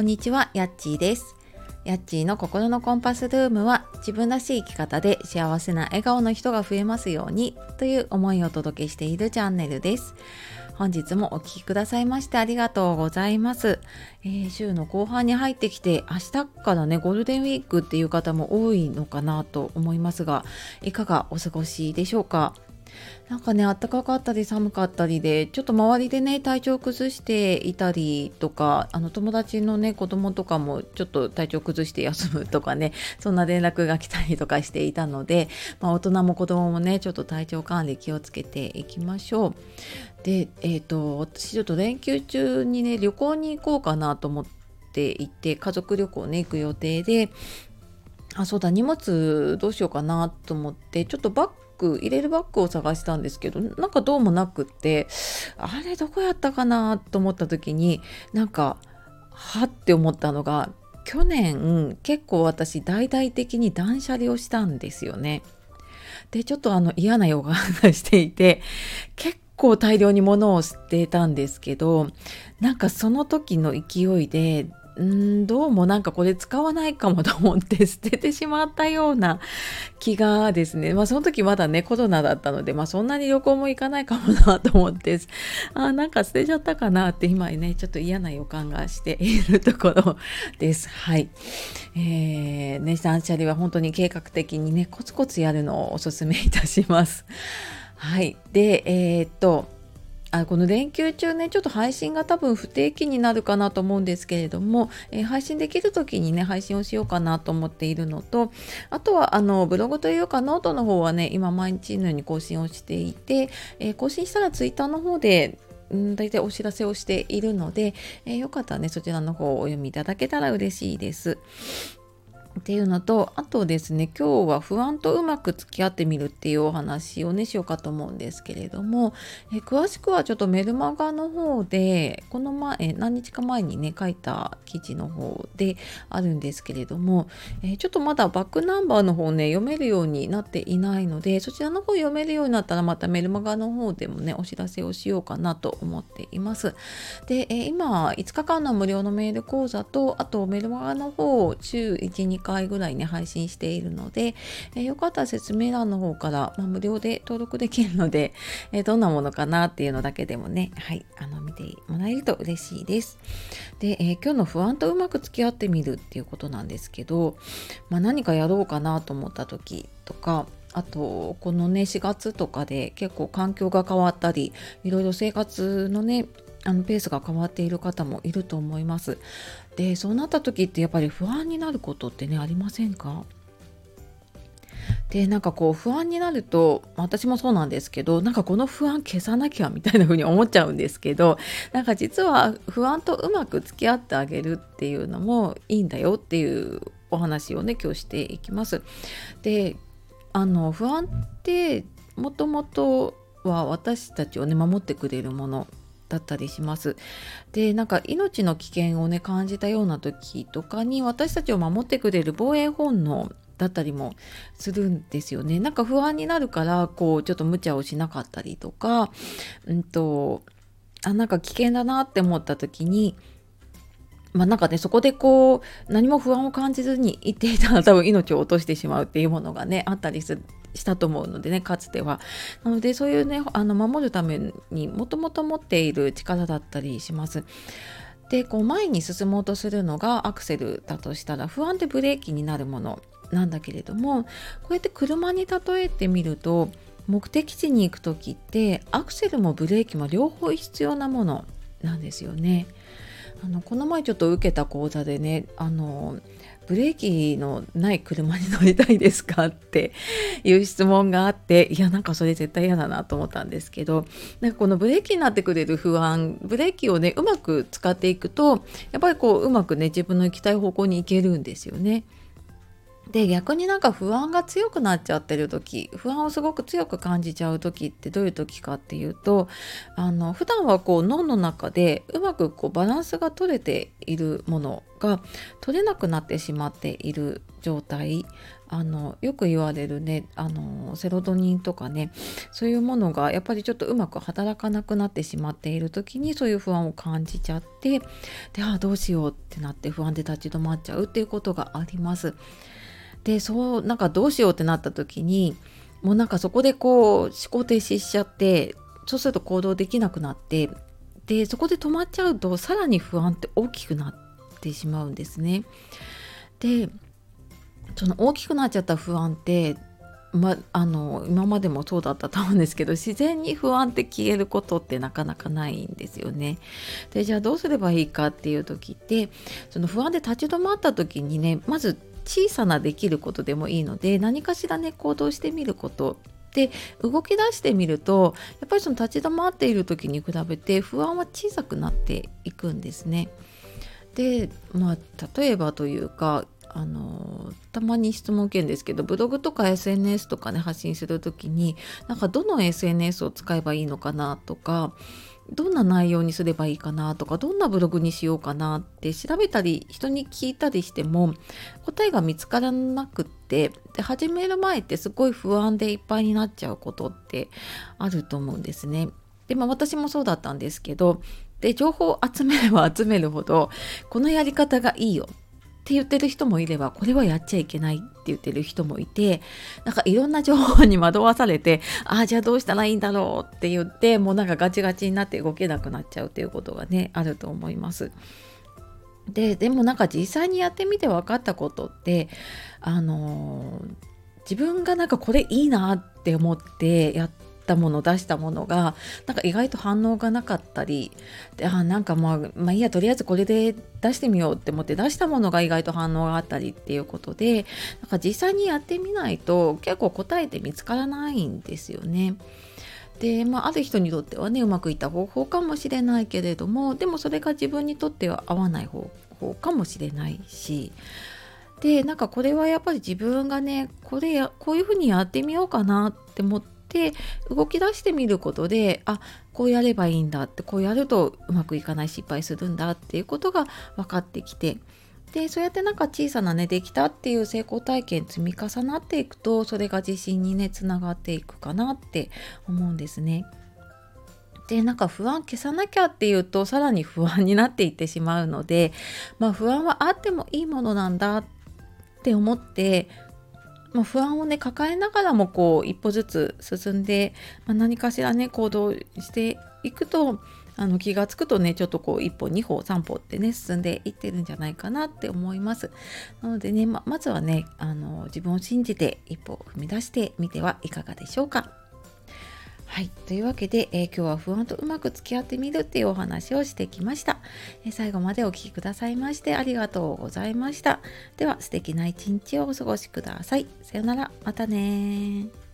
こんにちは、やっちーです。やっちーの心のコンパスルームは自分らしい生き方で幸せな笑顔の人が増えますようにという思いをお届けしているチャンネルです。本日もお聴きくださいましてありがとうございます、えー、週の後半に入ってきて明日からねゴールデンウィークっていう方も多いのかなと思いますがいかがお過ごしでしょうか？なんかね暖かかったり寒かったりでちょっと周りでね体調崩していたりとかあの友達のね子供とかもちょっと体調崩して休むとかね そんな連絡が来たりとかしていたので、まあ、大人も子供もねちょっと体調管理気をつけていきましょう。でえっ、ー、と私ちょっと連休中にね旅行に行こうかなと思っていて家族旅行ね行く予定であそうだ荷物どうしようかなと思ってちょっとバッグ入れるバッグを探したんですけどなんかどうもなくってあれどこやったかなと思った時になんかはって思ったのが去年結構私大々的に断捨離をしたんですよね。でちょっとあの嫌な予感がしていて結構大量に物を捨てたんですけどなんかその時の勢いでんどうもなんかこれ使わないかもと思って捨ててしまったような気がですね。まあその時まだねコロナだったのでまあそんなに旅行も行かないかもなと思ってあなんか捨てちゃったかなって今ねちょっと嫌な予感がしているところです。はい。えー、ね断捨離は本当に計画的にねコツコツやるのをおすすめいたします。はい。でえー、っとあこの連休中ねちょっと配信が多分不定期になるかなと思うんですけれども、えー、配信できる時にね配信をしようかなと思っているのとあとはあのブログというかノートの方はね今毎日のように更新をしていて、えー、更新したらツイッターの方でん大体お知らせをしているので、えー、よかったらねそちらの方をお読みいただけたら嬉しいです。っていうのとあとですね今日は不安とうまく付き合ってみるっていうお話をねしようかと思うんですけれどもえ詳しくはちょっとメルマガの方でこの前何日か前にね書いた記事の方であるんですけれどもえちょっとまだバックナンバーの方ね読めるようになっていないのでそちらの方読めるようになったらまたメルマガの方でもねお知らせをしようかなと思っています。でえ今5日間の無料のメール講座とあとメルマガの方週1 2回ぐらいね配信しているので、えー、よかったら説明欄の方から、まあ、無料で登録できるので、えー、どんなものかなっていうのだけでもねはいあの見てもらえると嬉しいです。で、えー、今日の不安とうまく付き合ってみるっていうことなんですけど、まあ、何かやろうかなと思った時とかあとこのね4月とかで結構環境が変わったりいろいろ生活のねあのペースが変わっている方もいると思います。でそうなった時ってやっぱり不安になることってねありませんか？でなんかこう不安になると私もそうなんですけどなんかこの不安消さなきゃみたいな風に思っちゃうんですけどなんか実は不安とうまく付き合ってあげるっていうのもいいんだよっていうお話をね今日していきます。であの不安ってもともとは私たちをね守ってくれるものだったりします。でなんか命の危険をね感じたような時とかに私たちを守ってくれる防衛本能だったりもするんですよね。なんか不安になるからこうちょっと無茶をしなかったりとか、うんとあなんか危険だなって思った時にまあなんかねそこでこう何も不安を感じずにいていたら多分命を落としてしまうっていうものがねあったりするしたと思うのでねかつては。なのでそういうねあの守るためにもともと持っている力だったりします。でこう前に進もうとするのがアクセルだとしたら不安でブレーキになるものなんだけれどもこうやって車に例えてみると目的地に行く時ってアクセルもブレーキも両方必要なものなんですよね。あのこの前ちょっと受けた講座でねあのブレーキのない車に乗りたいですか？って いう質問があっていやなんかそれ絶対嫌だなと思ったんですけどなんかこのブレーキになってくれる不安ブレーキをねうまく使っていくとやっぱりこううまくね自分の行きたい方向に行けるんですよね。で逆になんか不安が強くなっちゃってる時不安をすごく強く感じちゃう時ってどういう時かっていうとあの普段はこう脳の中でうまくこうバランスが取れているものが取れなくなってしまっている状態あのよく言われるねあのセロトニンとかねそういうものがやっぱりちょっとうまく働かなくなってしまっている時にそういう不安を感じちゃってであどうしようってなって不安で立ち止まっちゃうっていうことがあります。でそうなんかどうしようってなった時にもうなんかそこでこう思考停止しちゃってそうすると行動できなくなってでそこで止まっちゃうとさらに不安って大きくなってしまうんですね。でその大きくなっちゃった不安ってま、あの今までもそうだったと思うんですけど自然に不安って消えることってなかなかないんですよね。でじゃあどうすればいいかっていう時ってその不安で立ち止まった時にねまず小さなできることでもいいので何かしらね行動してみることで動き出してみるとやっぱりその立ち止まっている時に比べて不安は小さくなっていくんですね。でまあ例えばというかあのたまに質問受けるんですけどブログとか SNS とかね発信する時になんかどの SNS を使えばいいのかなとかどんな内容にすればいいかなとかどんなブログにしようかなって調べたり人に聞いたりしても答えが見つからなくってで始める前ってすごい不安でいっぱいになっちゃうことってあると思うんですね。でまあ私もそうだったんですけどで情報を集めれば集めるほどこのやり方がいいよって言ってる人もいればこれはやっちゃいけないって言ってる人もいてなんかいろんな情報に惑わされてああじゃあどうしたらいいんだろうって言ってもうなんかガチガチになって動けなくなっちゃうっていうことがねあると思います。ででもなんか実際にやってみて分かったことってあの自分がなんかこれいいなって思ってやっったもの出したものがなんか意外と反応がなかったりであなんかまあ、まあいいやとりあえずこれで出してみようって思って出したものが意外と反応があったりっていうことでなんか実際にやってみないと結構答えて見つからないんですよね。でまあ、ある人にとってはねうまくいった方法かもしれないけれどもでもそれが自分にとっては合わない方法かもしれないしでなんかこれはやっぱり自分がねこれやこういうふうにやってみようかなって思ってで動き出してみることであこうやればいいんだってこうやるとうまくいかない失敗するんだっていうことが分かってきてでそうやってなんか小さなねできたっていう成功体験積み重なっていくとそれが自信にねつながっていくかなって思うんですね。でなんか不安消さなきゃっていうとさらに不安になっていってしまうのでまあ不安はあってもいいものなんだって思ってまあ、不安をね抱えながらもこう一歩ずつ進んで、まあ、何かしらね行動していくとあの気が付くとねちょっとこう一歩二歩三歩ってね進んでいってるんじゃないかなって思います。なのでねままずはねあの自分を信じて一歩踏み出してみてはいかがでしょうか。はい。というわけで、えー、今日は不安とうまく付き合ってみるっていうお話をしてきました、えー、最後までお聴きくださいましてありがとうございました。では、素敵な一日をお過ごしください。さよなら。またね